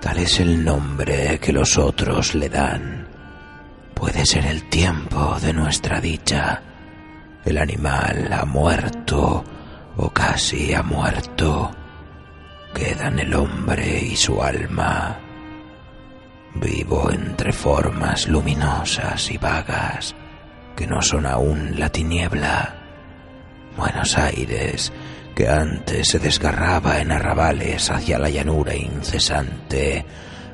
Tal es el nombre que los otros le dan. Puede ser el tiempo de nuestra dicha. El animal ha muerto o casi ha muerto. Quedan el hombre y su alma. Vivo entre formas luminosas y vagas que no son aún la tiniebla. Buenos Aires que antes se desgarraba en arrabales hacia la llanura incesante,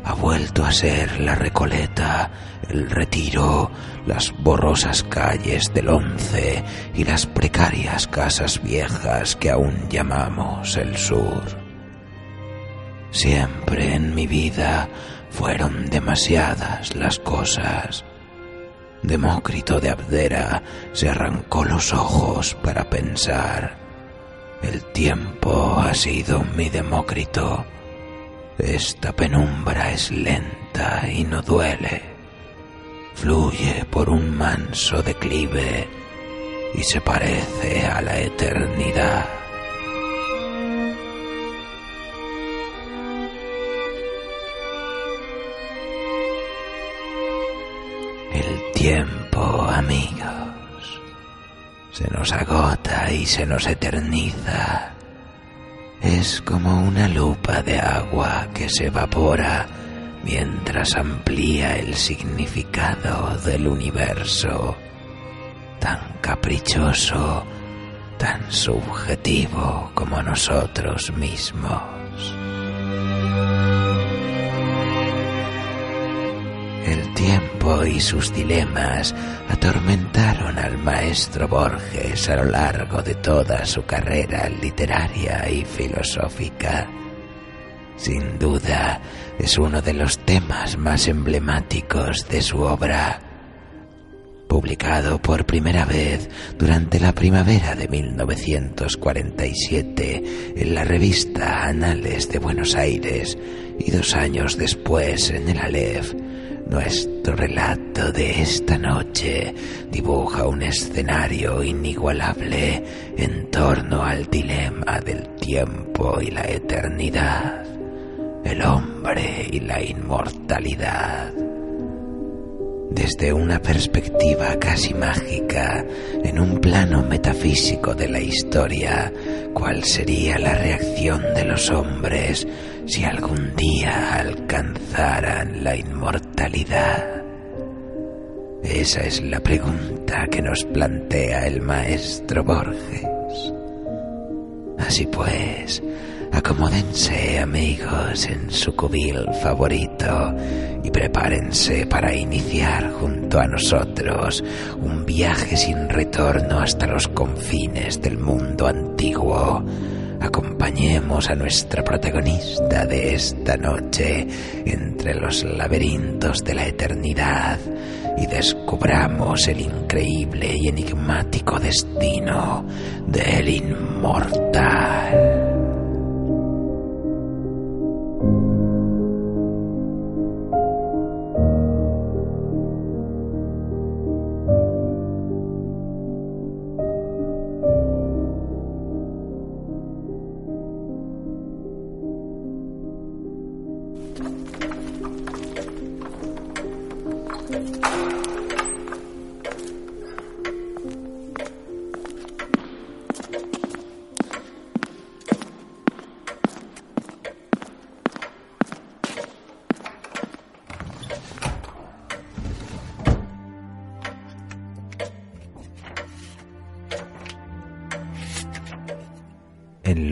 ha vuelto a ser la Recoleta, el Retiro, las borrosas calles del Once y las precarias casas viejas que aún llamamos el Sur. Siempre en mi vida fueron demasiadas las cosas. Demócrito de Abdera se arrancó los ojos para pensar el tiempo ha sido mi Demócrito. Esta penumbra es lenta y no duele. Fluye por un manso declive y se parece a la eternidad. El tiempo, amigo se nos agota y se nos eterniza. Es como una lupa de agua que se evapora mientras amplía el significado del universo, tan caprichoso, tan subjetivo como nosotros mismos. Tiempo y sus dilemas atormentaron al maestro Borges a lo largo de toda su carrera literaria y filosófica. Sin duda, es uno de los temas más emblemáticos de su obra. Publicado por primera vez durante la primavera de 1947 en la revista Anales de Buenos Aires y dos años después en el Aleph, nuestro relato de esta noche dibuja un escenario inigualable en torno al dilema del tiempo y la eternidad, el hombre y la inmortalidad. Desde una perspectiva casi mágica, en un plano metafísico de la historia, cuál sería la reacción de los hombres si algún día alcanzaran la inmortalidad. Esa es la pregunta que nos plantea el maestro Borges. Así pues, Acomódense amigos en su cubil favorito y prepárense para iniciar junto a nosotros un viaje sin retorno hasta los confines del mundo antiguo. Acompañemos a nuestra protagonista de esta noche entre los laberintos de la eternidad y descubramos el increíble y enigmático destino del inmortal.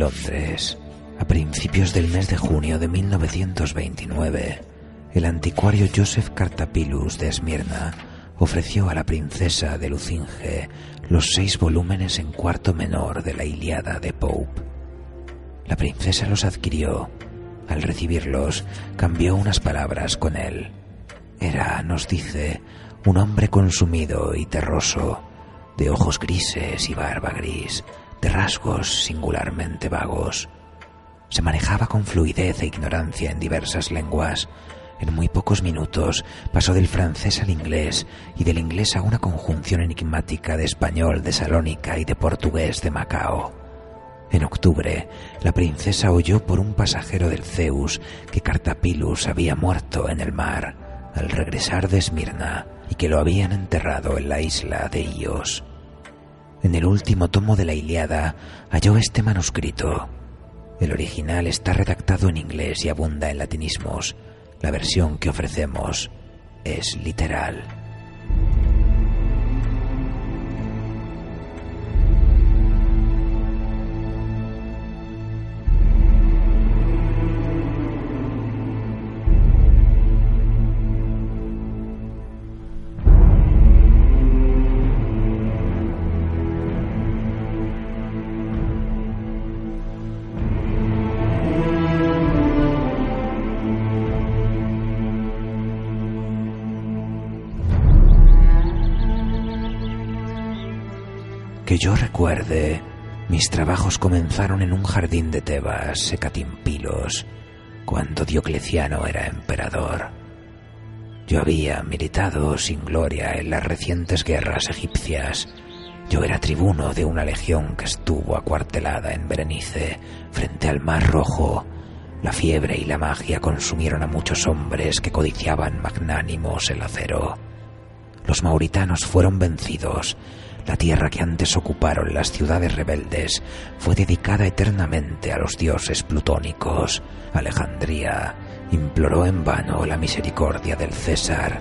Londres, a principios del mes de junio de 1929, el anticuario Joseph Cartapilus de Esmirna ofreció a la princesa de Lucinge los seis volúmenes en cuarto menor de la Iliada de Pope. La princesa los adquirió. Al recibirlos, cambió unas palabras con él. Era, nos dice, un hombre consumido y terroso, de ojos grises y barba gris, de rasgos singularmente vagos. Se manejaba con fluidez e ignorancia en diversas lenguas. En muy pocos minutos pasó del francés al inglés y del inglés a una conjunción enigmática de español de Salónica y de portugués de Macao. En octubre, la princesa oyó por un pasajero del Zeus que Cartapilus había muerto en el mar al regresar de Esmirna y que lo habían enterrado en la isla de Ios. En el último tomo de la Iliada halló este manuscrito. El original está redactado en inglés y abunda en latinismos. La versión que ofrecemos es literal. Yo recuerde, mis trabajos comenzaron en un jardín de Tebas, Hecatimpilos, cuando Diocleciano era emperador. Yo había militado sin gloria en las recientes guerras egipcias. Yo era tribuno de una legión que estuvo acuartelada en Berenice, frente al Mar Rojo. La fiebre y la magia consumieron a muchos hombres que codiciaban magnánimos el acero. Los mauritanos fueron vencidos la tierra que antes ocuparon las ciudades rebeldes fue dedicada eternamente a los dioses plutónicos. Alejandría imploró en vano la misericordia del César.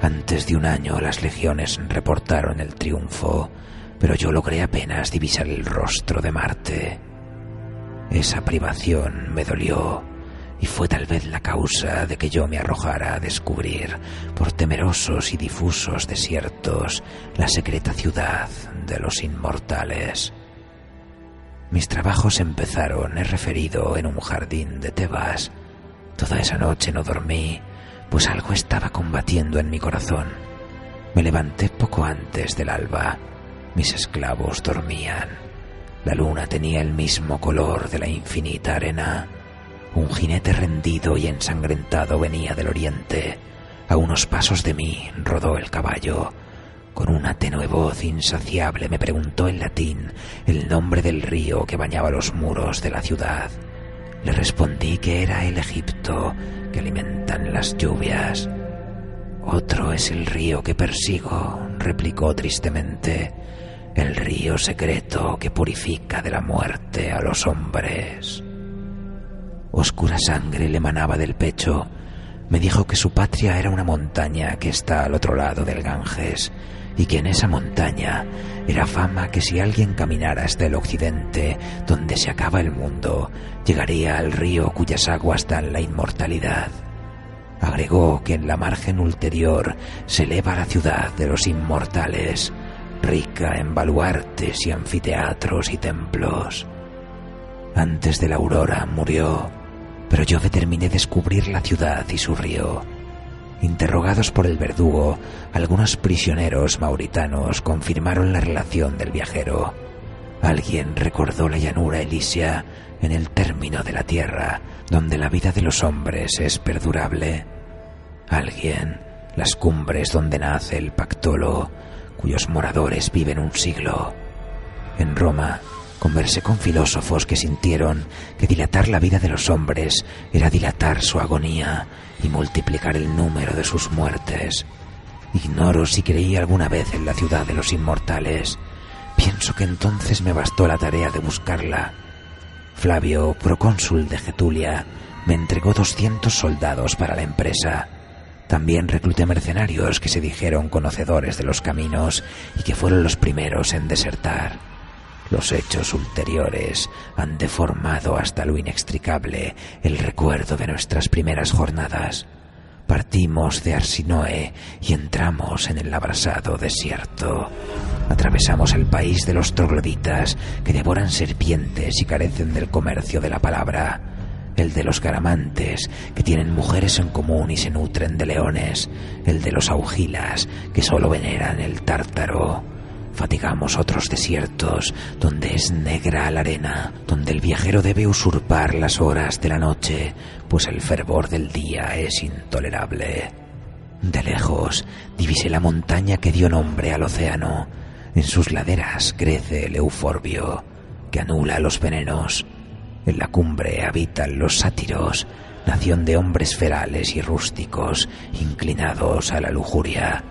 Antes de un año las legiones reportaron el triunfo, pero yo logré apenas divisar el rostro de Marte. Esa privación me dolió y fue tal vez la causa de que yo me arrojara a descubrir, por temerosos y difusos desiertos, la secreta ciudad de los inmortales. Mis trabajos empezaron, he referido, en un jardín de Tebas. Toda esa noche no dormí, pues algo estaba combatiendo en mi corazón. Me levanté poco antes del alba. Mis esclavos dormían. La luna tenía el mismo color de la infinita arena un jinete rendido y ensangrentado venía del oriente. A unos pasos de mí rodó el caballo. Con una tenue voz insaciable me preguntó en latín el nombre del río que bañaba los muros de la ciudad. Le respondí que era el Egipto que alimentan las lluvias. Otro es el río que persigo, replicó tristemente, el río secreto que purifica de la muerte a los hombres. Oscura sangre le manaba del pecho. Me dijo que su patria era una montaña que está al otro lado del Ganges y que en esa montaña era fama que si alguien caminara hasta el occidente, donde se acaba el mundo, llegaría al río cuyas aguas dan la inmortalidad. Agregó que en la margen ulterior se eleva la ciudad de los inmortales, rica en baluartes y anfiteatros y templos. Antes de la aurora murió pero yo determiné descubrir la ciudad y su río. Interrogados por el verdugo, algunos prisioneros mauritanos confirmaron la relación del viajero. Alguien recordó la llanura elísea en el término de la tierra, donde la vida de los hombres es perdurable. Alguien, las cumbres donde nace el Pactolo, cuyos moradores viven un siglo. En Roma, Conversé con filósofos que sintieron que dilatar la vida de los hombres era dilatar su agonía y multiplicar el número de sus muertes. Ignoro si creí alguna vez en la ciudad de los inmortales. Pienso que entonces me bastó la tarea de buscarla. Flavio, procónsul de Getulia, me entregó 200 soldados para la empresa. También recluté mercenarios que se dijeron conocedores de los caminos y que fueron los primeros en desertar. Los hechos ulteriores han deformado hasta lo inextricable el recuerdo de nuestras primeras jornadas. Partimos de Arsinoe y entramos en el abrasado desierto. Atravesamos el país de los trogloditas que devoran serpientes y carecen del comercio de la palabra. El de los garamantes, que tienen mujeres en común y se nutren de leones. El de los augilas, que solo veneran el tártaro fatigamos otros desiertos donde es negra la arena, donde el viajero debe usurpar las horas de la noche, pues el fervor del día es intolerable. De lejos divisé la montaña que dio nombre al océano. En sus laderas crece el euforbio. que anula los venenos. En la cumbre habitan los sátiros, nación de hombres ferales y rústicos, inclinados a la lujuria.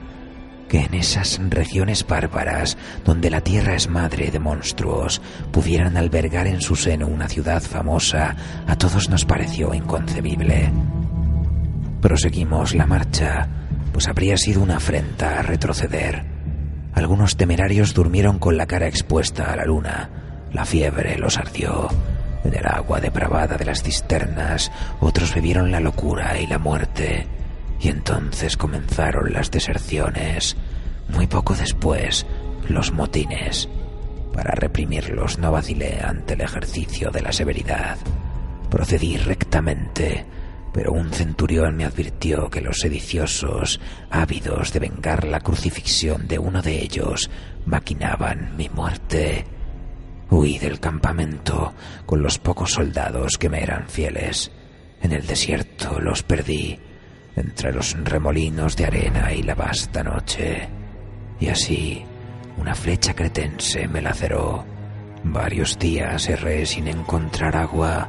Que en esas regiones bárbaras, donde la tierra es madre de monstruos, pudieran albergar en su seno una ciudad famosa, a todos nos pareció inconcebible. Proseguimos la marcha, pues habría sido una afrenta a retroceder. Algunos temerarios durmieron con la cara expuesta a la luna. La fiebre los ardió. En el agua depravada de las cisternas, otros bebieron la locura y la muerte. Y entonces comenzaron las deserciones. Muy poco después, los motines. Para reprimirlos no vacilé ante el ejercicio de la severidad. Procedí rectamente, pero un centurión me advirtió que los sediciosos, ávidos de vengar la crucifixión de uno de ellos, maquinaban mi muerte. Huí del campamento con los pocos soldados que me eran fieles. En el desierto los perdí, entre los remolinos de arena y la vasta noche. Y así, una flecha cretense me laceró. Varios días erré sin encontrar agua,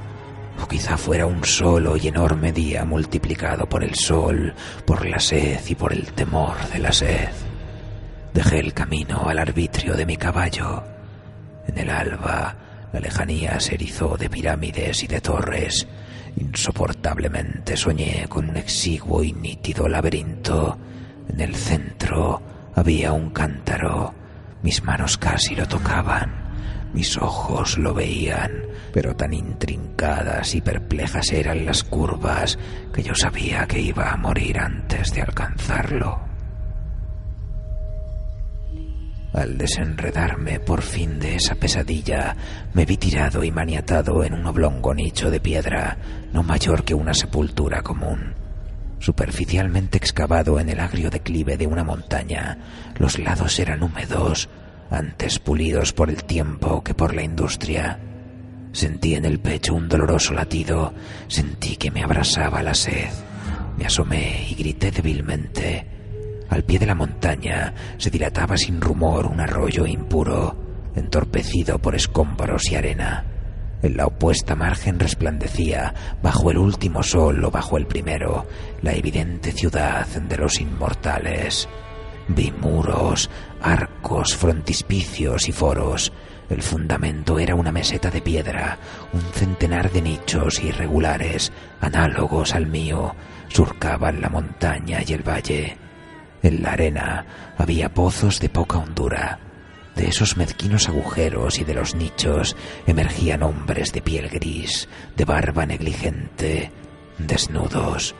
o quizá fuera un solo y enorme día multiplicado por el sol, por la sed y por el temor de la sed. Dejé el camino al arbitrio de mi caballo en el alba, la lejanía se erizó de pirámides y de torres. Insoportablemente soñé con un exiguo y nítido laberinto. En el centro había un cántaro. Mis manos casi lo tocaban. Mis ojos lo veían, pero tan intrincadas y perplejas eran las curvas que yo sabía que iba a morir antes de alcanzarlo. Al desenredarme por fin de esa pesadilla, me vi tirado y maniatado en un oblongo nicho de piedra, no mayor que una sepultura común. Superficialmente excavado en el agrio declive de una montaña, los lados eran húmedos, antes pulidos por el tiempo que por la industria. Sentí en el pecho un doloroso latido, sentí que me abrasaba la sed. Me asomé y grité débilmente. Al pie de la montaña se dilataba sin rumor un arroyo impuro, entorpecido por escombros y arena. En la opuesta margen resplandecía, bajo el último sol o bajo el primero, la evidente ciudad de los inmortales. Vi muros, arcos, frontispicios y foros. El fundamento era una meseta de piedra, un centenar de nichos irregulares, análogos al mío, surcaban la montaña y el valle. En la arena había pozos de poca hondura. De esos mezquinos agujeros y de los nichos emergían hombres de piel gris, de barba negligente, desnudos.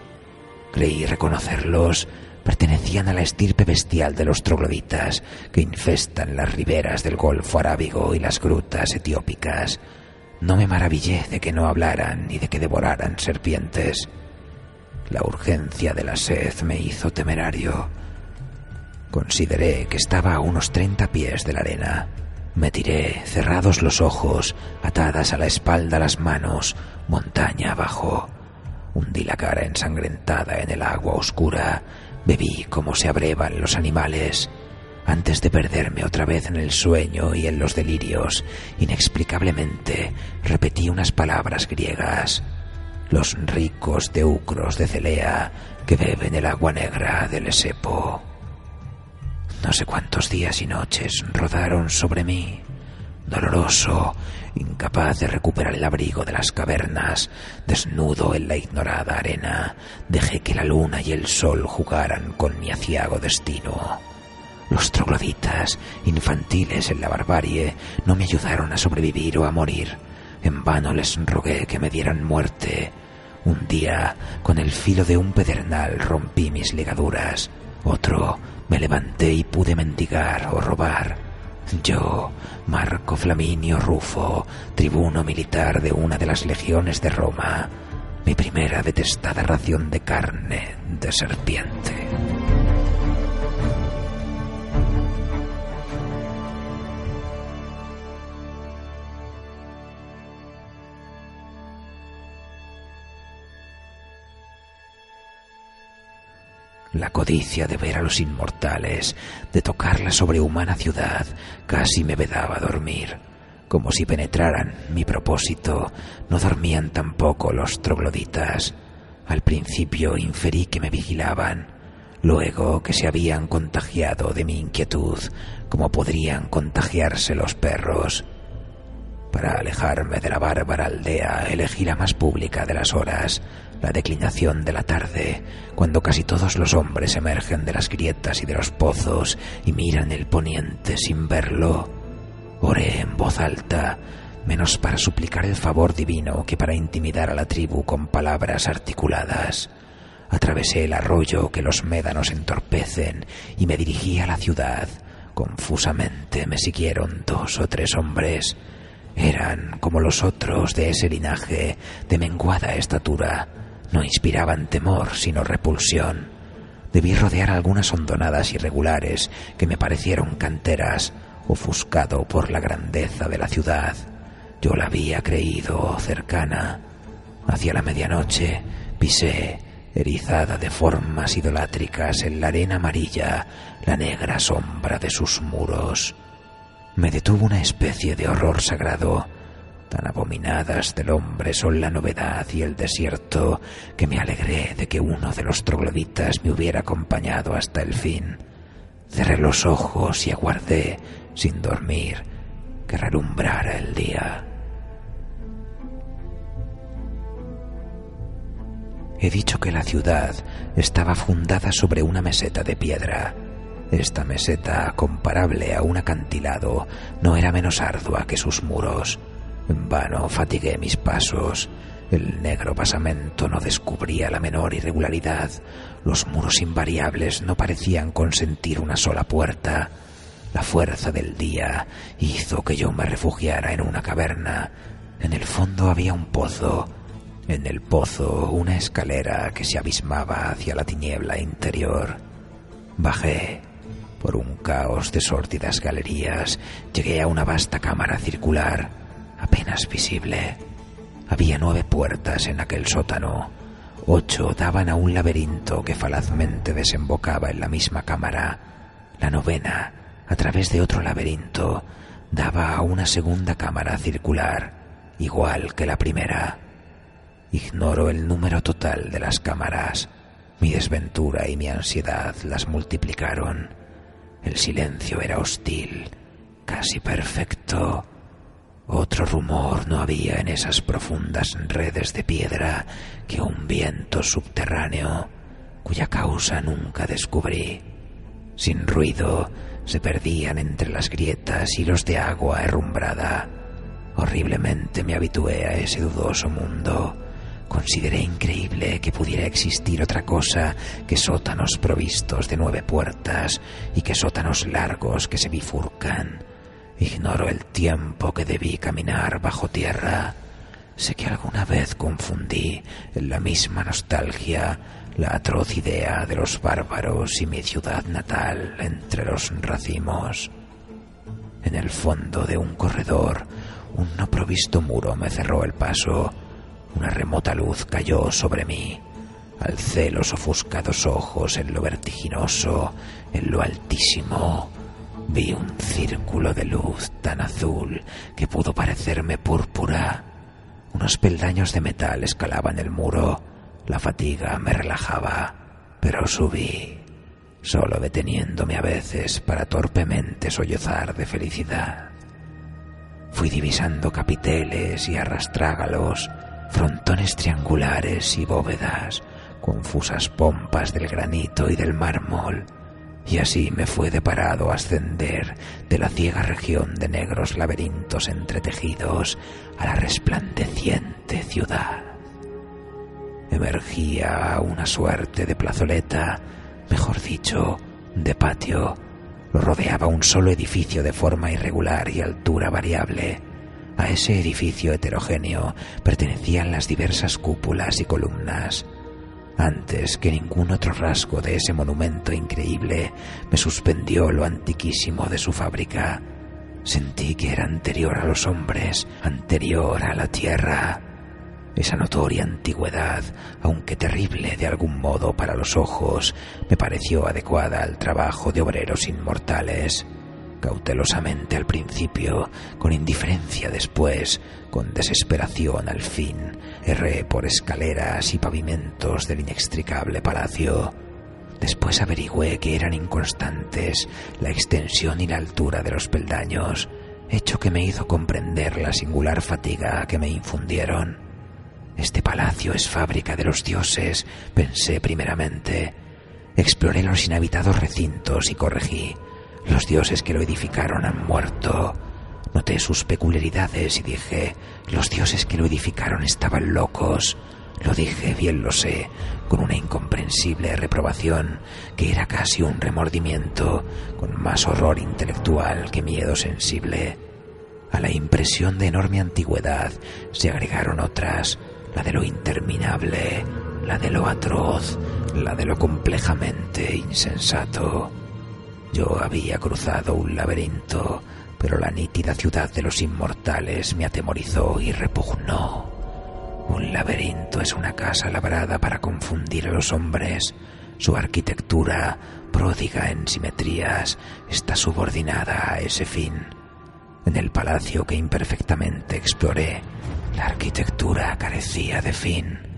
Creí reconocerlos. Pertenecían a la estirpe bestial de los trogloditas que infestan las riberas del Golfo Arábigo y las grutas etiópicas. No me maravillé de que no hablaran ni de que devoraran serpientes. La urgencia de la sed me hizo temerario. Consideré que estaba a unos treinta pies de la arena. Me tiré, cerrados los ojos, atadas a la espalda las manos, montaña abajo. Hundí la cara ensangrentada en el agua oscura, bebí como se abrevan los animales. Antes de perderme otra vez en el sueño y en los delirios, inexplicablemente repetí unas palabras griegas. Los ricos teucros de Celea que beben el agua negra del Esepo. No sé cuántos días y noches rodaron sobre mí, doloroso, incapaz de recuperar el abrigo de las cavernas, desnudo en la ignorada arena, dejé que la luna y el sol jugaran con mi aciago destino. Los trogloditas, infantiles en la barbarie, no me ayudaron a sobrevivir o a morir. En vano les rogué que me dieran muerte. Un día, con el filo de un pedernal, rompí mis ligaduras. Otro, me levanté y pude mendigar o robar. Yo, Marco Flaminio Rufo, tribuno militar de una de las legiones de Roma, mi primera detestada ración de carne de serpiente. La codicia de ver a los inmortales, de tocar la sobrehumana ciudad, casi me vedaba dormir. como si penetraran mi propósito, no dormían tampoco los trogloditas. Al principio inferí que me vigilaban, luego que se habían contagiado de mi inquietud, como podrían contagiarse los perros. Para alejarme de la bárbara aldea elegí la más pública de las horas, la declinación de la tarde, cuando casi todos los hombres emergen de las grietas y de los pozos y miran el poniente sin verlo. Oré en voz alta, menos para suplicar el favor divino que para intimidar a la tribu con palabras articuladas. Atravesé el arroyo que los médanos entorpecen y me dirigí a la ciudad. Confusamente me siguieron dos o tres hombres. Eran como los otros de ese linaje, de menguada estatura. No inspiraban temor, sino repulsión. Debí rodear algunas hondonadas irregulares que me parecieron canteras, ofuscado por la grandeza de la ciudad. Yo la había creído cercana. Hacia la medianoche pisé, erizada de formas idolátricas en la arena amarilla, la negra sombra de sus muros. Me detuvo una especie de horror sagrado. Tan abominadas del hombre son la novedad y el desierto que me alegré de que uno de los trogloditas me hubiera acompañado hasta el fin. Cerré los ojos y aguardé, sin dormir, que relumbrara el día. He dicho que la ciudad estaba fundada sobre una meseta de piedra. Esta meseta, comparable a un acantilado, no era menos ardua que sus muros. En vano fatigué mis pasos. El negro basamento no descubría la menor irregularidad. Los muros invariables no parecían consentir una sola puerta. La fuerza del día hizo que yo me refugiara en una caverna. En el fondo había un pozo. En el pozo una escalera que se abismaba hacia la tiniebla interior. Bajé. Por un caos de sórdidas galerías llegué a una vasta cámara circular, apenas visible. Había nueve puertas en aquel sótano. Ocho daban a un laberinto que falazmente desembocaba en la misma cámara. La novena, a través de otro laberinto, daba a una segunda cámara circular, igual que la primera. Ignoro el número total de las cámaras. Mi desventura y mi ansiedad las multiplicaron. El silencio era hostil, casi perfecto. Otro rumor no había en esas profundas redes de piedra que un viento subterráneo, cuya causa nunca descubrí. Sin ruido, se perdían entre las grietas hilos de agua herrumbrada. Horriblemente me habitué a ese dudoso mundo. Consideré increíble que pudiera existir otra cosa que sótanos provistos de nueve puertas y que sótanos largos que se bifurcan Ignoro el tiempo que debí caminar bajo tierra. Sé que alguna vez confundí en la misma nostalgia la atroz idea de los bárbaros y mi ciudad natal entre los racimos. En el fondo de un corredor, un no provisto muro me cerró el paso. Una remota luz cayó sobre mí. Alcé los ofuscados ojos en lo vertiginoso, en lo altísimo Vi un círculo de luz tan azul que pudo parecerme púrpura. Unos peldaños de metal escalaban el muro. La fatiga me relajaba, pero subí, solo deteniéndome a veces para torpemente sollozar de felicidad. Fui divisando capiteles y arrastrágalos, frontones triangulares y bóvedas, confusas pompas del granito y del mármol, y así me fue deparado ascender de la ciega región de negros laberintos entretejidos a la resplandeciente ciudad. Emergía una suerte de plazoleta, mejor dicho, de patio. Rodeaba un solo edificio de forma irregular y altura variable. A ese edificio heterogéneo pertenecían las diversas cúpulas y columnas antes que ningún otro rasgo de ese monumento increíble me suspendió lo antiquísimo de su fábrica. Sentí que era anterior a los hombres, anterior a la tierra. Esa notoria antigüedad, aunque terrible de algún modo para los ojos, me pareció adecuada al trabajo de obreros inmortales. Cautelosamente al principio, con indiferencia después, con desesperación al fin, erré por escaleras y pavimentos del inextricable palacio. Después averigüé que eran inconstantes la extensión y la altura de los peldaños, hecho que me hizo comprender la singular fatiga que me infundieron. Este palacio es fábrica de los dioses, pensé primeramente. Exploré los inhabitados recintos y corregí. Los dioses que lo edificaron han muerto. Noté sus peculiaridades y dije, los dioses que lo edificaron estaban locos. Lo dije, bien lo sé, con una incomprensible reprobación que era casi un remordimiento, con más horror intelectual que miedo sensible. A la impresión de enorme antigüedad se agregaron otras, la de lo interminable, la de lo atroz, la de lo complejamente insensato. Yo había cruzado un laberinto, pero la nítida ciudad de los inmortales me atemorizó y repugnó. Un laberinto es una casa labrada para confundir a los hombres. Su arquitectura, pródiga en simetrías, está subordinada a ese fin. En el palacio que imperfectamente exploré, la arquitectura carecía de fin.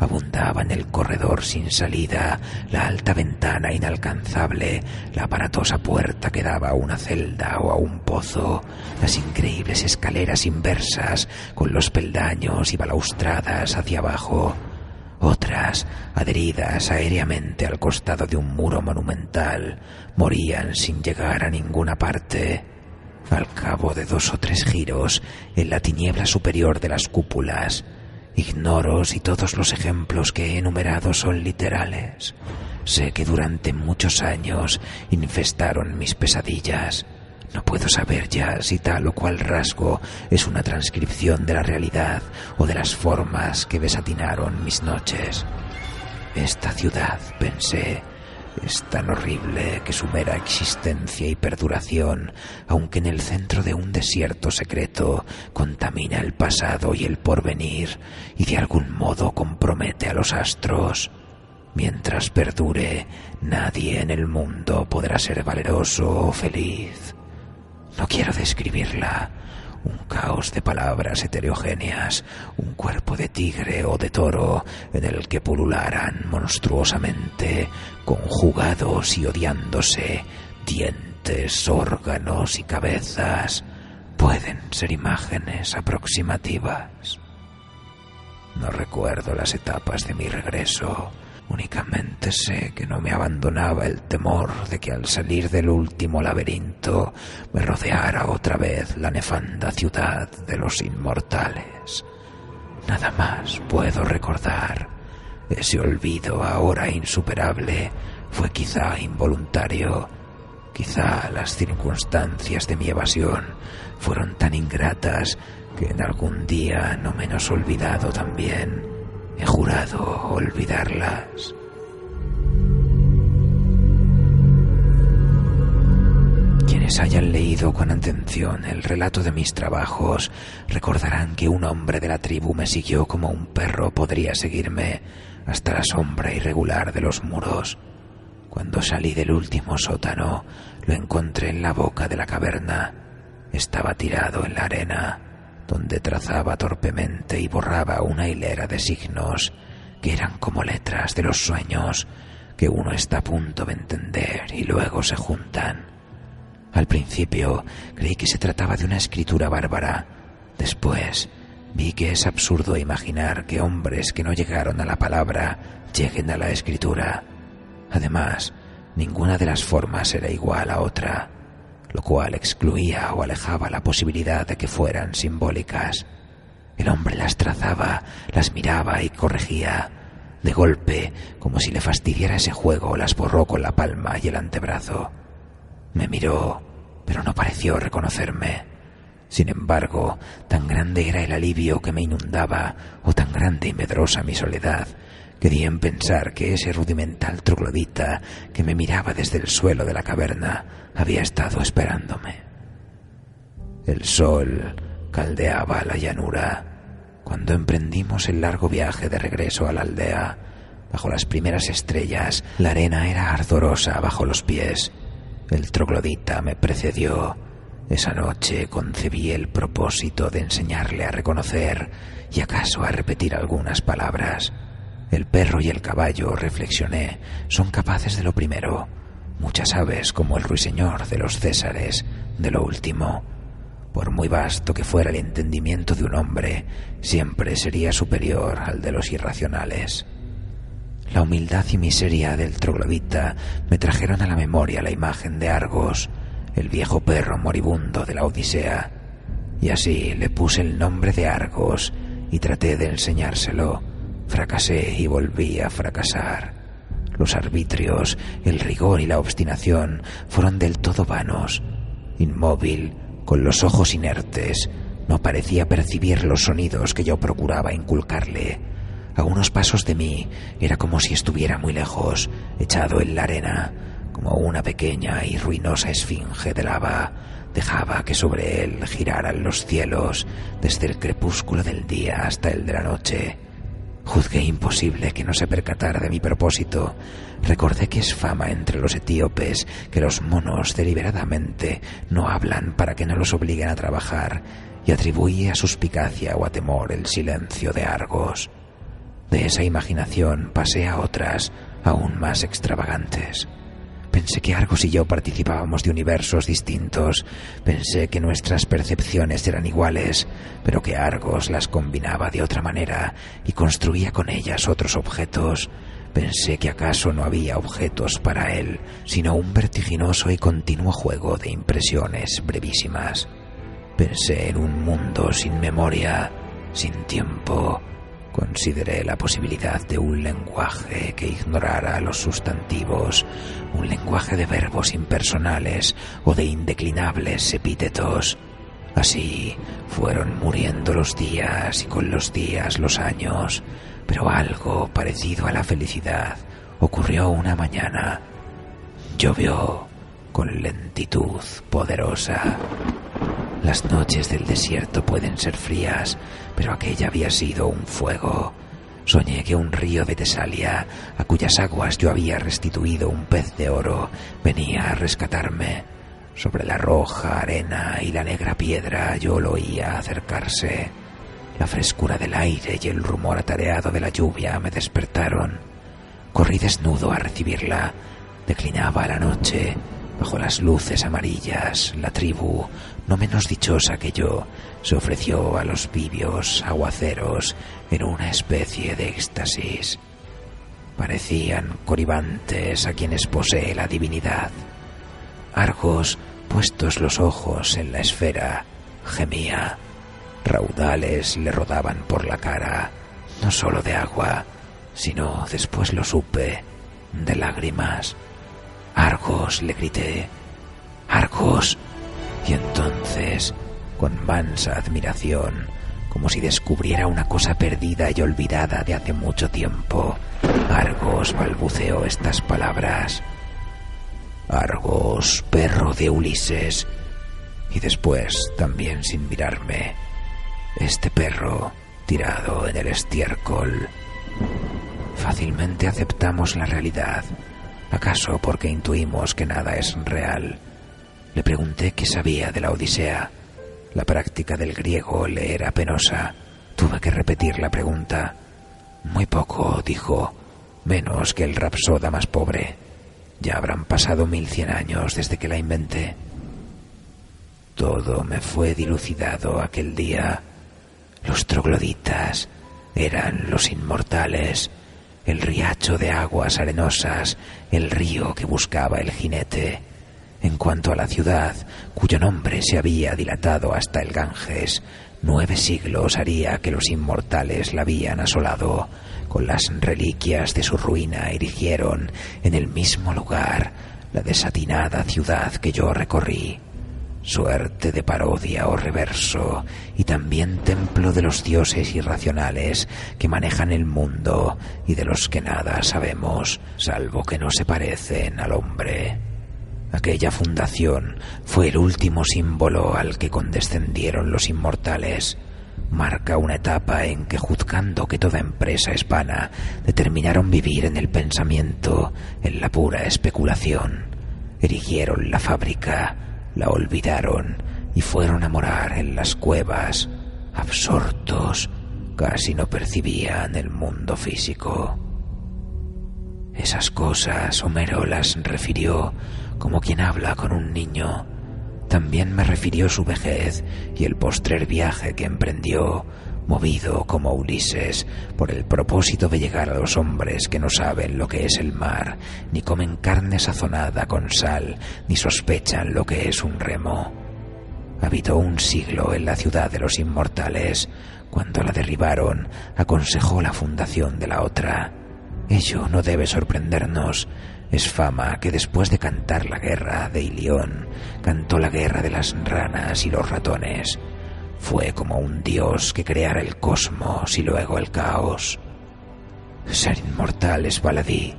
Abundaba en el corredor sin salida, la alta ventana inalcanzable, la aparatosa puerta que daba a una celda o a un pozo, las increíbles escaleras inversas con los peldaños y balaustradas hacia abajo, otras, adheridas aéreamente al costado de un muro monumental, morían sin llegar a ninguna parte. Al cabo de dos o tres giros, en la tiniebla superior de las cúpulas, Ignoro si todos los ejemplos que he enumerado son literales. Sé que durante muchos años infestaron mis pesadillas. No puedo saber ya si tal o cual rasgo es una transcripción de la realidad o de las formas que desatinaron mis noches. Esta ciudad, pensé, es tan horrible que su mera existencia y perduración, aunque en el centro de un desierto secreto, contamina el pasado y el porvenir y de algún modo compromete a los astros. Mientras perdure, nadie en el mundo podrá ser valeroso o feliz. No quiero describirla, un caos de palabras heterogéneas, un cuerpo de tigre o de toro en el que pulularan monstruosamente, conjugados y odiándose, dientes, órganos y cabezas, pueden ser imágenes aproximativas. No recuerdo las etapas de mi regreso, Únicamente sé que no me abandonaba el temor de que al salir del último laberinto me rodeara otra vez la nefanda ciudad de los inmortales. Nada más puedo recordar. Ese olvido ahora insuperable fue quizá involuntario. Quizá las circunstancias de mi evasión fueron tan ingratas que en algún día no menos olvidado también He jurado olvidarlas. Quienes hayan leído con atención el relato de mis trabajos recordarán que un hombre de la tribu me siguió como un perro podría seguirme hasta la sombra irregular de los muros. Cuando salí del último sótano, lo encontré en la boca de la caverna. Estaba tirado en la arena donde trazaba torpemente y borraba una hilera de signos que eran como letras de los sueños que uno está a punto de entender y luego se juntan. Al principio creí que se trataba de una escritura bárbara. Después vi que es absurdo imaginar que hombres que no llegaron a la palabra lleguen a la escritura. Además, ninguna de las formas era igual a otra lo cual excluía o alejaba la posibilidad de que fueran simbólicas. El hombre las trazaba, las miraba y corregía. De golpe, como si le fastidiara ese juego, las borró con la palma y el antebrazo. Me miró, pero no pareció reconocerme. Sin embargo, tan grande era el alivio que me inundaba, o tan grande y medrosa mi soledad, que di en pensar que ese rudimental troglodita que me miraba desde el suelo de la caverna había estado esperándome. El sol caldeaba la llanura. Cuando emprendimos el largo viaje de regreso a la aldea, bajo las primeras estrellas, la arena era ardorosa bajo los pies. El troglodita me precedió. Esa noche concebí el propósito de enseñarle a reconocer y acaso a repetir algunas palabras. El perro y el caballo, reflexioné, son capaces de lo primero. Muchas aves, como el ruiseñor de los Césares, de lo último. Por muy vasto que fuera el entendimiento de un hombre, siempre sería superior al de los irracionales. La humildad y miseria del troglodita me trajeron a la memoria la imagen de Argos, el viejo perro moribundo de la Odisea, y así le puse el nombre de Argos y traté de enseñárselo. Fracasé y volví a fracasar. Los arbitrios, el rigor y la obstinación fueron del todo vanos. Inmóvil, con los ojos inertes, no parecía percibir los sonidos que yo procuraba inculcarle. A unos pasos de mí era como si estuviera muy lejos, echado en la arena, como una pequeña y ruinosa esfinge de lava. Dejaba que sobre él giraran los cielos desde el crepúsculo del día hasta el de la noche. Juzgué imposible que no se percatara de mi propósito. Recordé que es fama entre los etíopes que los monos deliberadamente no hablan para que no los obliguen a trabajar y atribuí a suspicacia o a temor el silencio de Argos. De esa imaginación pasé a otras aún más extravagantes. Pensé que Argos y yo participábamos de universos distintos. Pensé que nuestras percepciones eran iguales, pero que Argos las combinaba de otra manera y construía con ellas otros objetos. Pensé que acaso no había objetos para él, sino un vertiginoso y continuo juego de impresiones brevísimas. Pensé en un mundo sin memoria, sin tiempo, Consideré la posibilidad de un lenguaje que ignorara los sustantivos, un lenguaje de verbos impersonales o de indeclinables epítetos. Así fueron muriendo los días y con los días los años, pero algo parecido a la felicidad ocurrió una mañana. Llovió con lentitud poderosa. Las noches del desierto pueden ser frías, pero aquella había sido un fuego. Soñé que un río de Tesalia, a cuyas aguas yo había restituido un pez de oro, venía a rescatarme. Sobre la roja arena y la negra piedra yo lo oía acercarse. La frescura del aire y el rumor atareado de la lluvia me despertaron. Corrí desnudo a recibirla. Declinaba la noche Bajo las luces amarillas, la tribu, no menos dichosa que yo, se ofreció a los vivios aguaceros en una especie de éxtasis. Parecían coribantes a quienes posee la divinidad. Argos, puestos los ojos en la esfera, gemía. Raudales le rodaban por la cara, no sólo de agua, sino, después lo supe, de lágrimas. Argos, le grité. Argos. Y entonces, con mansa admiración, como si descubriera una cosa perdida y olvidada de hace mucho tiempo, Argos balbuceó estas palabras. Argos, perro de Ulises. Y después, también sin mirarme, este perro tirado en el estiércol. Fácilmente aceptamos la realidad ¿Acaso porque intuimos que nada es real? Le pregunté qué sabía de la Odisea. La práctica del griego le era penosa. Tuve que repetir la pregunta. Muy poco, dijo, menos que el rapsoda más pobre. Ya habrán pasado mil cien años desde que la inventé. Todo me fue dilucidado aquel día. Los trogloditas eran los inmortales el riacho de aguas arenosas, el río que buscaba el jinete. En cuanto a la ciudad, cuyo nombre se había dilatado hasta el Ganges, nueve siglos haría que los inmortales la habían asolado. Con las reliquias de su ruina erigieron en el mismo lugar la desatinada ciudad que yo recorrí suerte de parodia o reverso, y también templo de los dioses irracionales que manejan el mundo y de los que nada sabemos, salvo que no se parecen al hombre. Aquella fundación fue el último símbolo al que condescendieron los inmortales. Marca una etapa en que, juzgando que toda empresa es vana, determinaron vivir en el pensamiento, en la pura especulación erigieron la fábrica, la olvidaron y fueron a morar en las cuevas, absortos, casi no percibían el mundo físico. Esas cosas Homero las refirió como quien habla con un niño. También me refirió su vejez y el postrer viaje que emprendió, movido como Ulises por el propósito de llegar a los hombres que no saben lo que es el mar, ni comen carne sazonada con sal, ni sospechan lo que es un remo. Habitó un siglo en la ciudad de los inmortales. Cuando la derribaron, aconsejó la fundación de la otra. Ello no debe sorprendernos. Es fama que después de cantar la guerra de Ilión, cantó la guerra de las ranas y los ratones. Fue como un dios que creara el cosmos y luego el caos. Ser inmortal es baladí,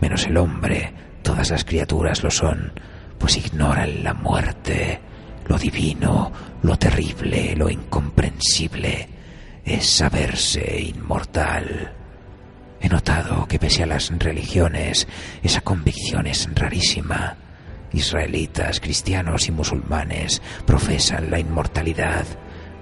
menos el hombre, todas las criaturas lo son, pues ignoran la muerte lo divino, lo terrible, lo incomprensible, es saberse inmortal. He notado que pese a las religiones, esa convicción es rarísima. Israelitas, cristianos y musulmanes profesan la inmortalidad,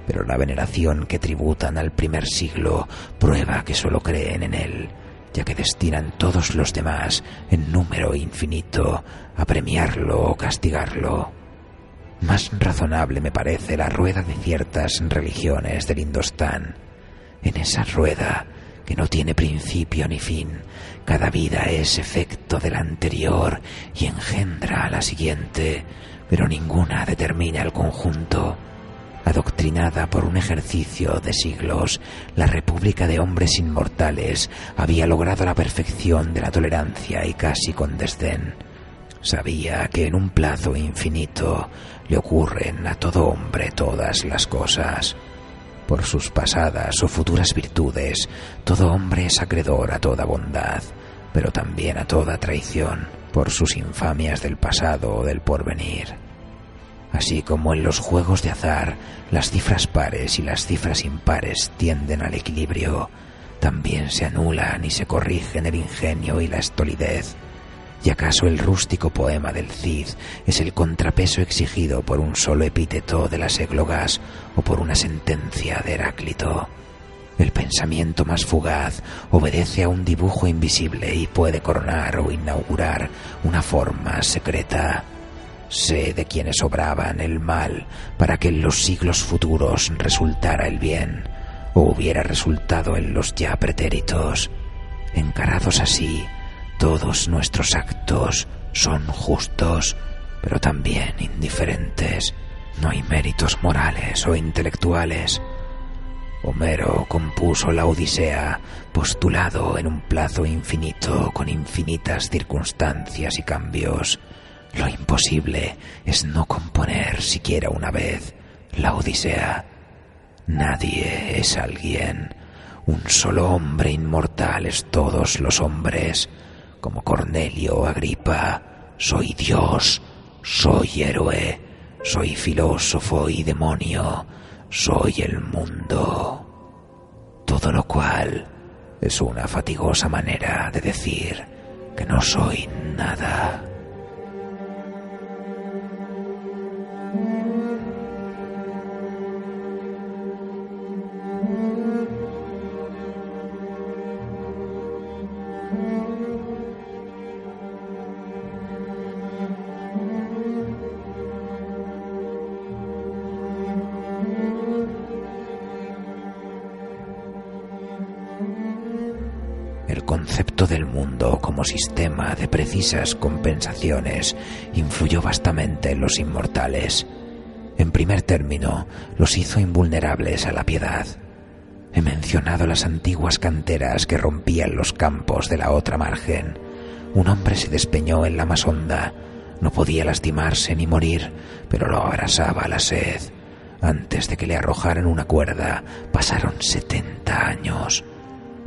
pero la veneración que tributan al primer siglo prueba que solo creen en él, ya que destinan todos los demás en número infinito a premiarlo o castigarlo. Más razonable me parece la rueda de ciertas religiones del Indostán. En esa rueda, que no tiene principio ni fin, cada vida es efecto de la anterior y engendra a la siguiente, pero ninguna determina el conjunto. Adoctrinada por un ejercicio de siglos, la República de Hombres Inmortales había logrado la perfección de la tolerancia y casi con desdén. Sabía que en un plazo infinito le ocurren a todo hombre todas las cosas. Por sus pasadas o futuras virtudes, todo hombre es acreedor a toda bondad, pero también a toda traición por sus infamias del pasado o del porvenir. Así como en los juegos de azar las cifras pares y las cifras impares tienden al equilibrio, también se anulan y se corrigen el ingenio y la estolidez ¿Y acaso el rústico poema del Cid es el contrapeso exigido por un solo epíteto de las églogas o por una sentencia de Heráclito? El pensamiento más fugaz obedece a un dibujo invisible y puede coronar o inaugurar una forma secreta. Sé de quienes obraban el mal para que en los siglos futuros resultara el bien, o hubiera resultado en los ya pretéritos. Encarados así, todos nuestros actos son justos, pero también indiferentes. No hay méritos morales o intelectuales. Homero compuso la Odisea postulado en un plazo infinito con infinitas circunstancias y cambios. Lo imposible es no componer siquiera una vez la Odisea. Nadie es alguien. Un solo hombre inmortal es todos los hombres como Cornelio Agripa, soy Dios, soy héroe, soy filósofo y demonio, soy el mundo. Todo lo cual es una fatigosa manera de decir que no soy nada. Concepto del mundo como sistema de precisas compensaciones influyó vastamente en los inmortales. En primer término, los hizo invulnerables a la piedad. He mencionado las antiguas canteras que rompían los campos de la otra margen. Un hombre se despeñó en la más honda. No podía lastimarse ni morir, pero lo abrasaba la sed. Antes de que le arrojaran una cuerda, pasaron setenta años.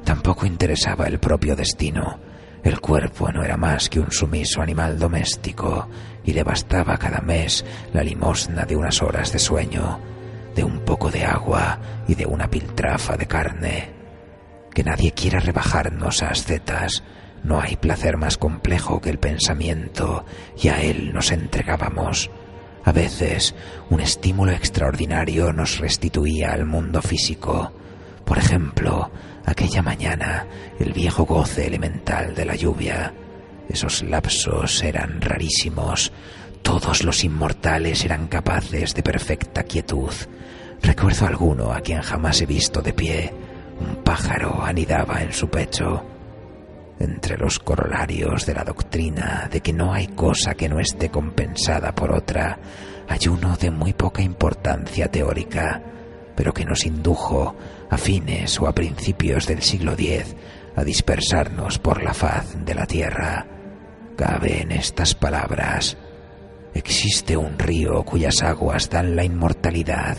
Tampoco interesaba el propio destino. El cuerpo no era más que un sumiso animal doméstico y le bastaba cada mes la limosna de unas horas de sueño, de un poco de agua y de una piltrafa de carne. Que nadie quiera rebajarnos a ascetas, No hay placer más complejo que el pensamiento y a él nos entregábamos. A veces un estímulo extraordinario nos restituía al mundo físico. Por ejemplo, aquella mañana el viejo goce elemental de la lluvia. Esos lapsos eran rarísimos. Todos los inmortales eran capaces de perfecta quietud. Recuerdo alguno a quien jamás he visto de pie. Un pájaro anidaba en su pecho. Entre los corolarios de la doctrina de que no hay cosa que no esté compensada por otra, hay uno de muy poca importancia teórica, pero que nos indujo a fines o a principios del siglo X a dispersarnos por la faz de la tierra. Cabe en estas palabras, existe un río cuyas aguas dan la inmortalidad,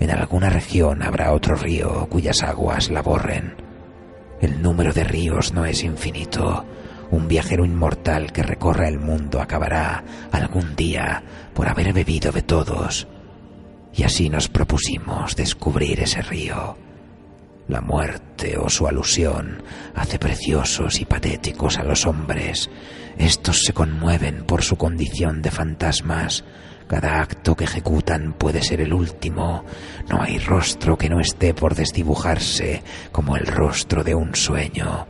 en alguna región habrá otro río cuyas aguas la borren. El número de ríos no es infinito. Un viajero inmortal que recorra el mundo acabará algún día por haber bebido de todos. Y así nos propusimos descubrir ese río. La muerte o su alusión hace preciosos y patéticos a los hombres. Estos se conmueven por su condición de fantasmas, cada acto que ejecutan puede ser el último. No hay rostro que no esté por desdibujarse como el rostro de un sueño.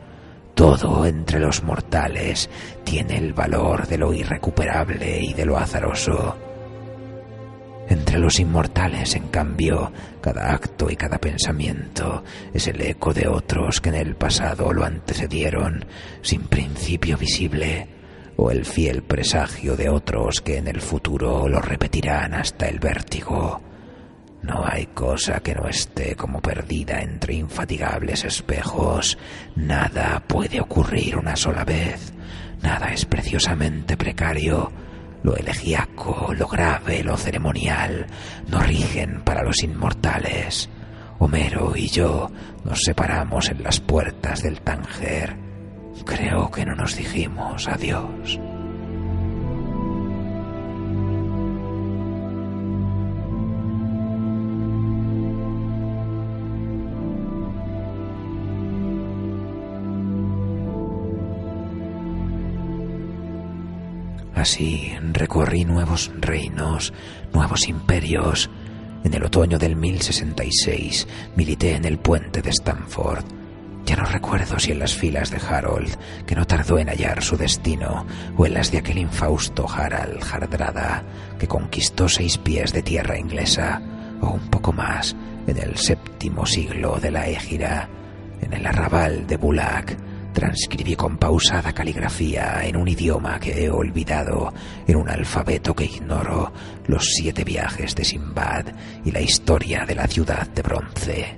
Todo entre los mortales tiene el valor de lo irrecuperable y de lo azaroso. Entre los inmortales, en cambio, cada acto y cada pensamiento es el eco de otros que en el pasado lo antecedieron, sin principio visible, o el fiel presagio de otros que en el futuro lo repetirán hasta el vértigo. No hay cosa que no esté como perdida entre infatigables espejos. Nada puede ocurrir una sola vez. Nada es preciosamente precario. Lo elegíaco, lo grave, lo ceremonial no rigen para los inmortales. Homero y yo nos separamos en las puertas del Tánger Creo que no nos dijimos adiós. Así recorrí nuevos reinos, nuevos imperios. En el otoño del 1066 milité en el puente de Stamford ya no recuerdo si en las filas de Harold, que no tardó en hallar su destino, o en las de aquel infausto Harald Hardrada, que conquistó seis pies de tierra inglesa, o un poco más, en el séptimo siglo de la Égira, en el arrabal de Bulag, transcribí con pausada caligrafía en un idioma que he olvidado, en un alfabeto que ignoro, los siete viajes de Simbad y la historia de la ciudad de bronce.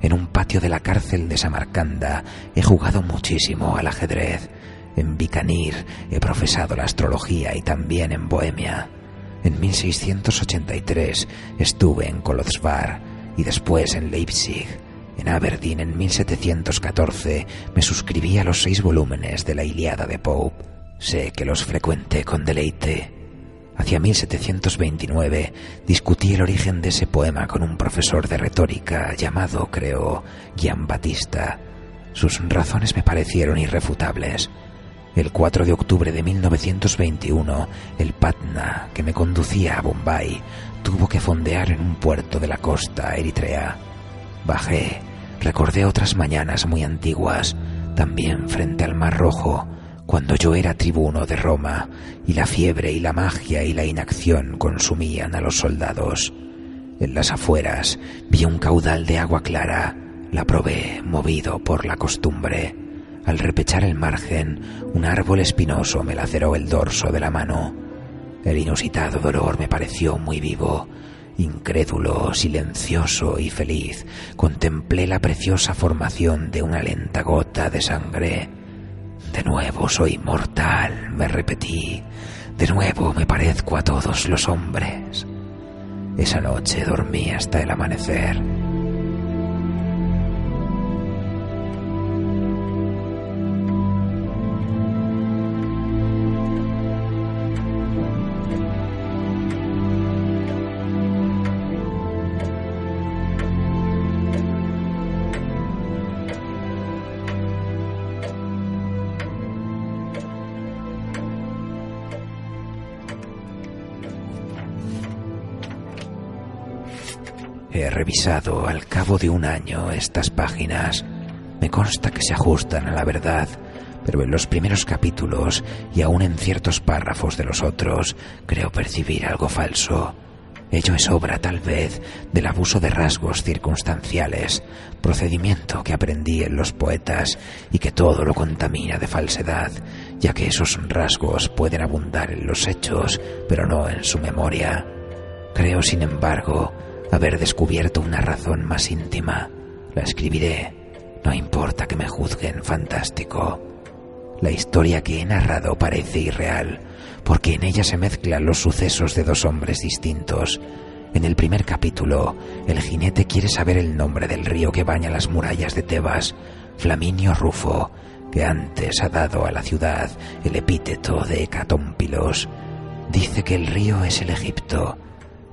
En un patio de la cárcel de Samarcanda he jugado muchísimo al ajedrez. En Bicanir he profesado la astrología y también en Bohemia. En 1683 estuve en Kolozsvar y después en Leipzig. En Aberdeen en 1714 me suscribí a los seis volúmenes de la Iliada de Pope. Sé que los frecuenté con deleite. Hacia 1729 discutí el origen de ese poema con un profesor de retórica llamado, creo, Gian Battista. Sus razones me parecieron irrefutables. El 4 de octubre de 1921, el Patna, que me conducía a Bombay, tuvo que fondear en un puerto de la costa eritrea. Bajé, recordé otras mañanas muy antiguas, también frente al Mar Rojo, cuando yo era tribuno de Roma y la fiebre y la magia y la inacción consumían a los soldados. En las afueras vi un caudal de agua clara, la probé movido por la costumbre. Al repechar el margen, un árbol espinoso me laceró el dorso de la mano. El inusitado dolor me pareció muy vivo. Incrédulo, silencioso y feliz, contemplé la preciosa formación de una lenta gota de sangre de nuevo soy mortal, me repetí. De nuevo me parezco a todos los hombres. Esa noche dormí hasta el amanecer. Revisado al cabo de un año estas páginas. Me consta que se ajustan a la verdad, pero en los primeros capítulos y aún en ciertos párrafos de los otros creo percibir algo falso. Ello es obra, tal vez, del abuso de rasgos circunstanciales, procedimiento que aprendí en los poetas y que todo lo contamina de falsedad, ya que esos rasgos pueden abundar en los hechos, pero no en su memoria. Creo, sin embargo, haber descubierto una razón más íntima. La escribiré, no importa que me juzguen fantástico. La historia que he narrado parece irreal, porque en ella se mezclan los sucesos de dos hombres distintos. En el primer capítulo, el jinete quiere saber el nombre del río que baña las murallas de Tebas, Flaminio Rufo, que antes ha dado a la ciudad el epíteto de Hecatómpilos. Dice que el río es el Egipto.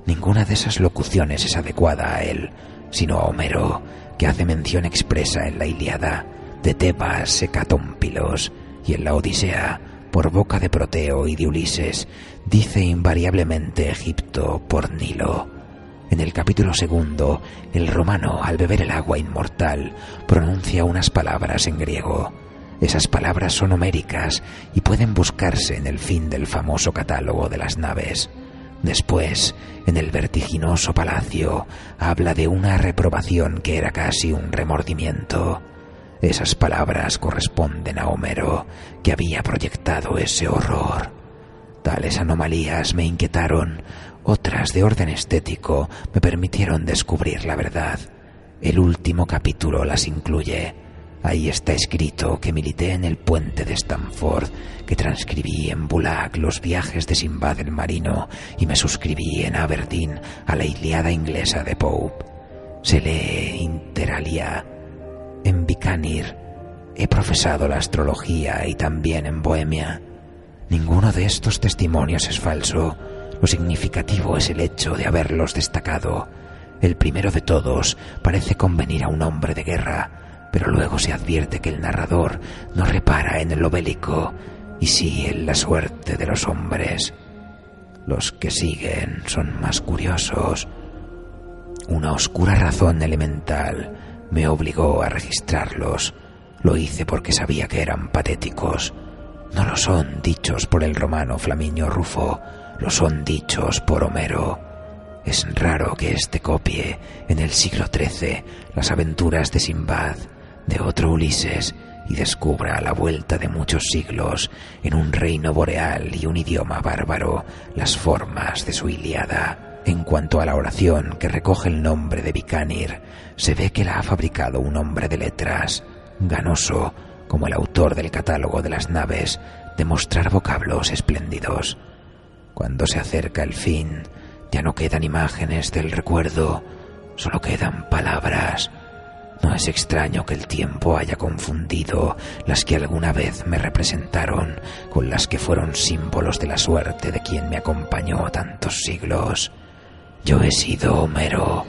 Ninguna de esas locuciones es adecuada a él, sino a Homero, que hace mención expresa en la Iliada de Tebas, Hecatómpilos, y en la Odisea por boca de Proteo y de Ulises, dice invariablemente Egipto por Nilo. En el capítulo segundo, el romano, al beber el agua inmortal, pronuncia unas palabras en griego. Esas palabras son homéricas y pueden buscarse en el fin del famoso catálogo de las naves. Después, en el vertiginoso palacio, habla de una reprobación que era casi un remordimiento. Esas palabras corresponden a Homero, que había proyectado ese horror. Tales anomalías me inquietaron, otras de orden estético me permitieron descubrir la verdad. El último capítulo las incluye. Ahí está escrito que milité en el puente de Stamford, que transcribí en Bulag los viajes de Simbad el Marino y me suscribí en Aberdeen a la Iliada inglesa de Pope. Se lee Interalia en Bicanir he profesado la astrología y también en Bohemia. Ninguno de estos testimonios es falso. Lo significativo es el hecho de haberlos destacado. El primero de todos parece convenir a un hombre de guerra, pero luego se advierte que el narrador no repara en lo bélico y sí en la suerte de los hombres. Los que siguen son más curiosos. Una oscura razón elemental me obligó a registrarlos. Lo hice porque sabía que eran patéticos. No lo son dichos por el romano Flaminio Rufo, lo son dichos por Homero. Es raro que éste copie en el siglo XIII las aventuras de Simbad, de otro Ulises, y descubra a la vuelta de muchos siglos, en un reino boreal y un idioma bárbaro, las formas de su Iliada. En cuanto a la oración que recoge el nombre de Bicanir, se ve que la ha fabricado un hombre de letras, ganoso, como el autor del catálogo de las naves, de mostrar vocablos espléndidos. Cuando se acerca el fin, ya no quedan imágenes del recuerdo, solo quedan palabras. No es extraño que el tiempo haya confundido las que alguna vez me representaron con las que fueron símbolos de la suerte de quien me acompañó tantos siglos. Yo he sido Homero.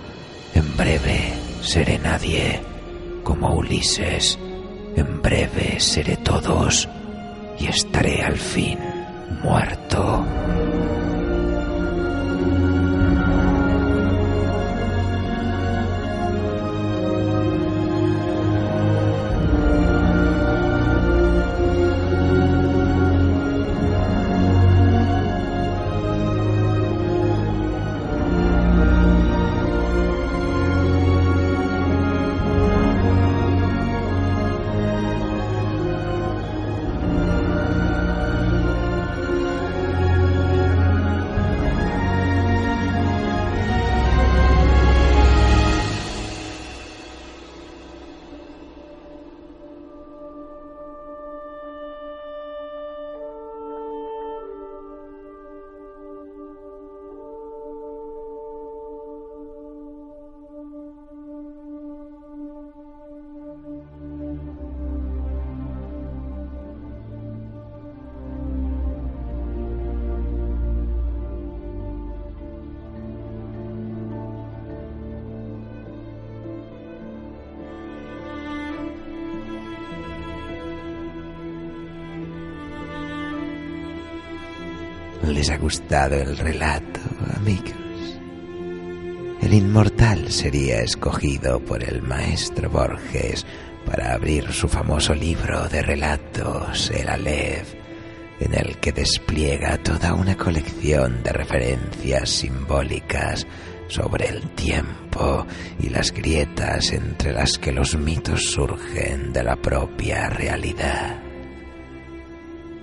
En breve seré nadie. Como Ulises. En breve seré todos. Y estaré al fin muerto. El relato, amigos. el inmortal sería escogido por el maestro Borges para abrir su famoso libro de relatos, el Aleph, en el que despliega toda una colección de referencias simbólicas sobre el tiempo y las grietas entre las que los mitos surgen de la propia realidad.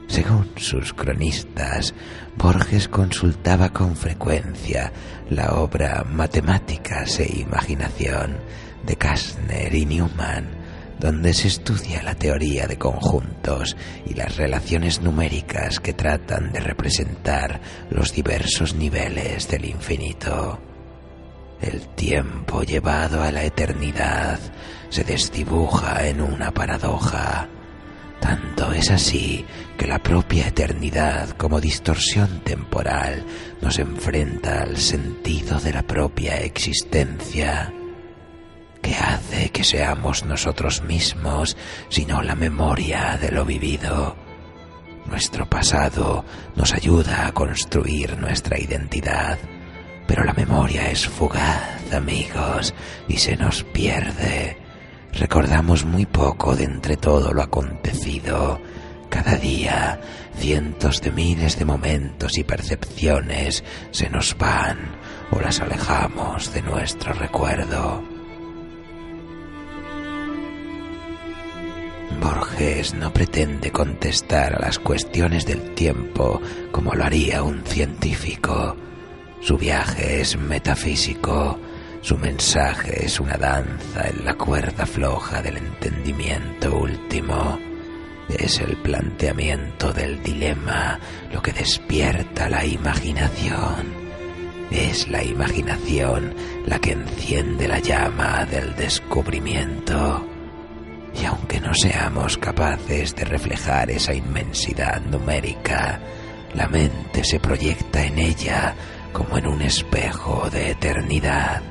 Según sus cronistas, Borges consultaba con frecuencia la obra Matemáticas e Imaginación de Kastner y Newman, donde se estudia la teoría de conjuntos y las relaciones numéricas que tratan de representar los diversos niveles del infinito. El tiempo llevado a la eternidad se desdibuja en una paradoja tanto es así que la propia eternidad como distorsión temporal nos enfrenta al sentido de la propia existencia. ¿Qué hace que seamos nosotros mismos sino la memoria de lo vivido? Nuestro pasado nos ayuda a construir nuestra identidad, pero la memoria es fugaz, amigos, y se nos pierde recordamos muy poco de entre todo lo acontecido. Cada día cientos de miles de momentos y percepciones se nos van o las alejamos de nuestro recuerdo. Borges no pretende contestar a las cuestiones del tiempo como lo haría un científico. Su viaje es metafísico su mensaje es una danza en la cuerda floja del entendimiento último. Es el planteamiento del dilema lo que despierta la imaginación. Es la imaginación la que enciende la llama del descubrimiento. Y aunque no seamos capaces de reflejar esa inmensidad numérica, la mente se proyecta en ella como en un espejo de eternidad.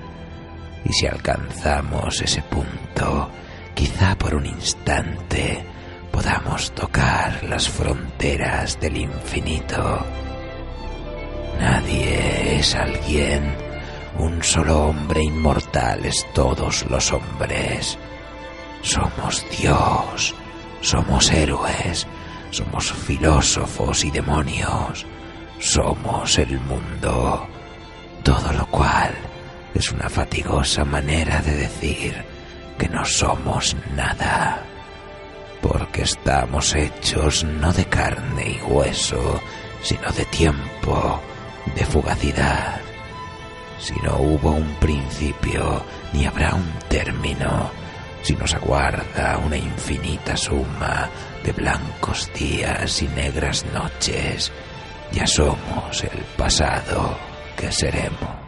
Y si alcanzamos ese punto, quizá por un instante podamos tocar las fronteras del infinito. Nadie es alguien, un solo hombre inmortal es todos los hombres. Somos Dios, somos héroes, somos filósofos y demonios, somos el mundo, todo lo cual es una fatigosa manera de decir que no somos nada, porque estamos hechos no de carne y hueso, sino de tiempo, de fugacidad. Si no hubo un principio, ni habrá un término, si nos aguarda una infinita suma de blancos días y negras noches, ya somos el pasado que seremos.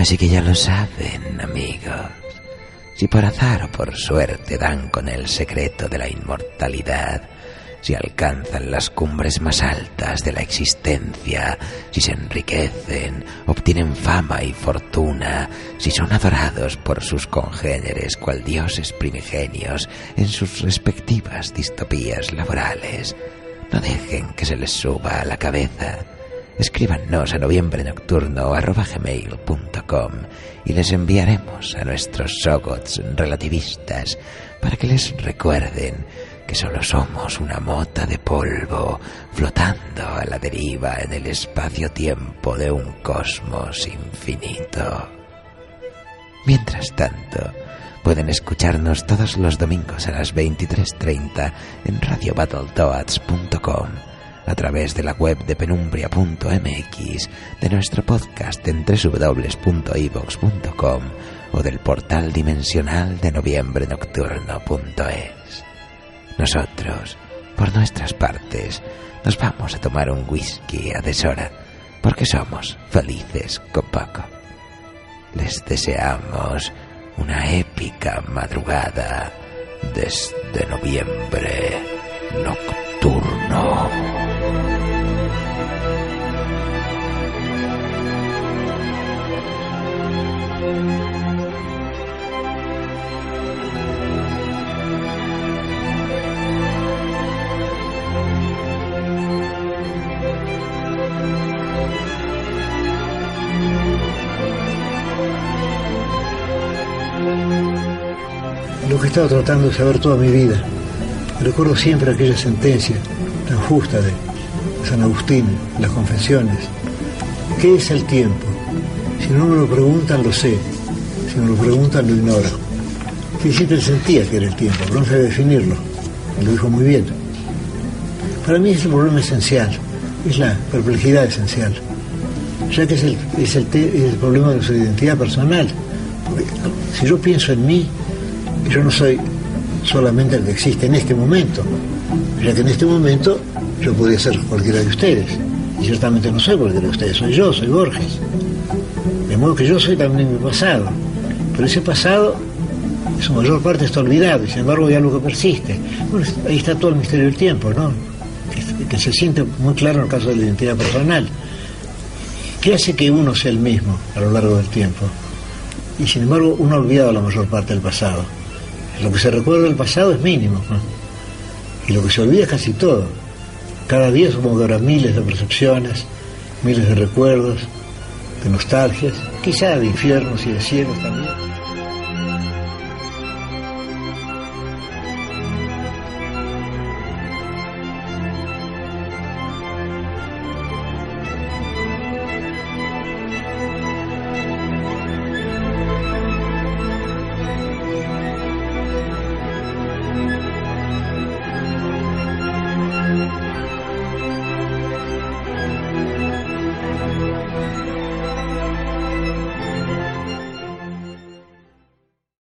Así que ya lo saben, amigos. Si por azar o por suerte dan con el secreto de la inmortalidad, si alcanzan las cumbres más altas de la existencia, si se enriquecen, obtienen fama y fortuna, si son adorados por sus congéneres cual dioses primigenios en sus respectivas distopías laborales, no dejen que se les suba a la cabeza escríbanos a noviembre nocturno y les enviaremos a nuestros sogots relativistas para que les recuerden que solo somos una mota de polvo flotando a la deriva en el espacio-tiempo de un cosmos infinito. Mientras tanto, pueden escucharnos todos los domingos a las 23.30 en radiobattletoads.com a través de la web de penumbria.mx, de nuestro podcast en www.evox.com o del portal dimensional de noviembre nocturno.es. Nosotros, por nuestras partes, nos vamos a tomar un whisky a deshora porque somos felices con poco. Les deseamos una épica madrugada desde noviembre nocturno. Lo que he estado tratando de saber toda mi vida. Recuerdo siempre aquella sentencia tan justa de San Agustín, las confesiones. ¿Qué es el tiempo? Si no me lo preguntan, lo sé. Si me lo preguntan, lo ignoro. Sí, siempre sentía que era el tiempo, pero no sabía definirlo. Lo dijo muy bien. Para mí es el problema esencial, es la perplejidad esencial, ya que es el, es el, el problema de su identidad personal. Porque si yo pienso en mí, yo no soy solamente el que existe en este momento, ya que en este momento yo podría ser cualquiera de ustedes, y ciertamente no soy cualquiera de ustedes, soy yo, soy Borges. Modo que yo soy también mi pasado, pero ese pasado su mayor parte está olvidado y sin embargo hay algo que persiste. Bueno, ahí está todo el misterio del tiempo, ¿no? Que, que, se siente muy claro en el caso de la identidad personal. ¿Qué hace que uno sea el mismo a lo largo del tiempo? Y sin embargo uno ha olvidado la mayor parte del pasado. Lo que se recuerda del pasado es mínimo. ¿no? Y lo que se olvida es casi todo. Cada día supongo que habrá miles de percepciones, miles de recuerdos, de nostalgias, quizá de infiernos y de cielos también.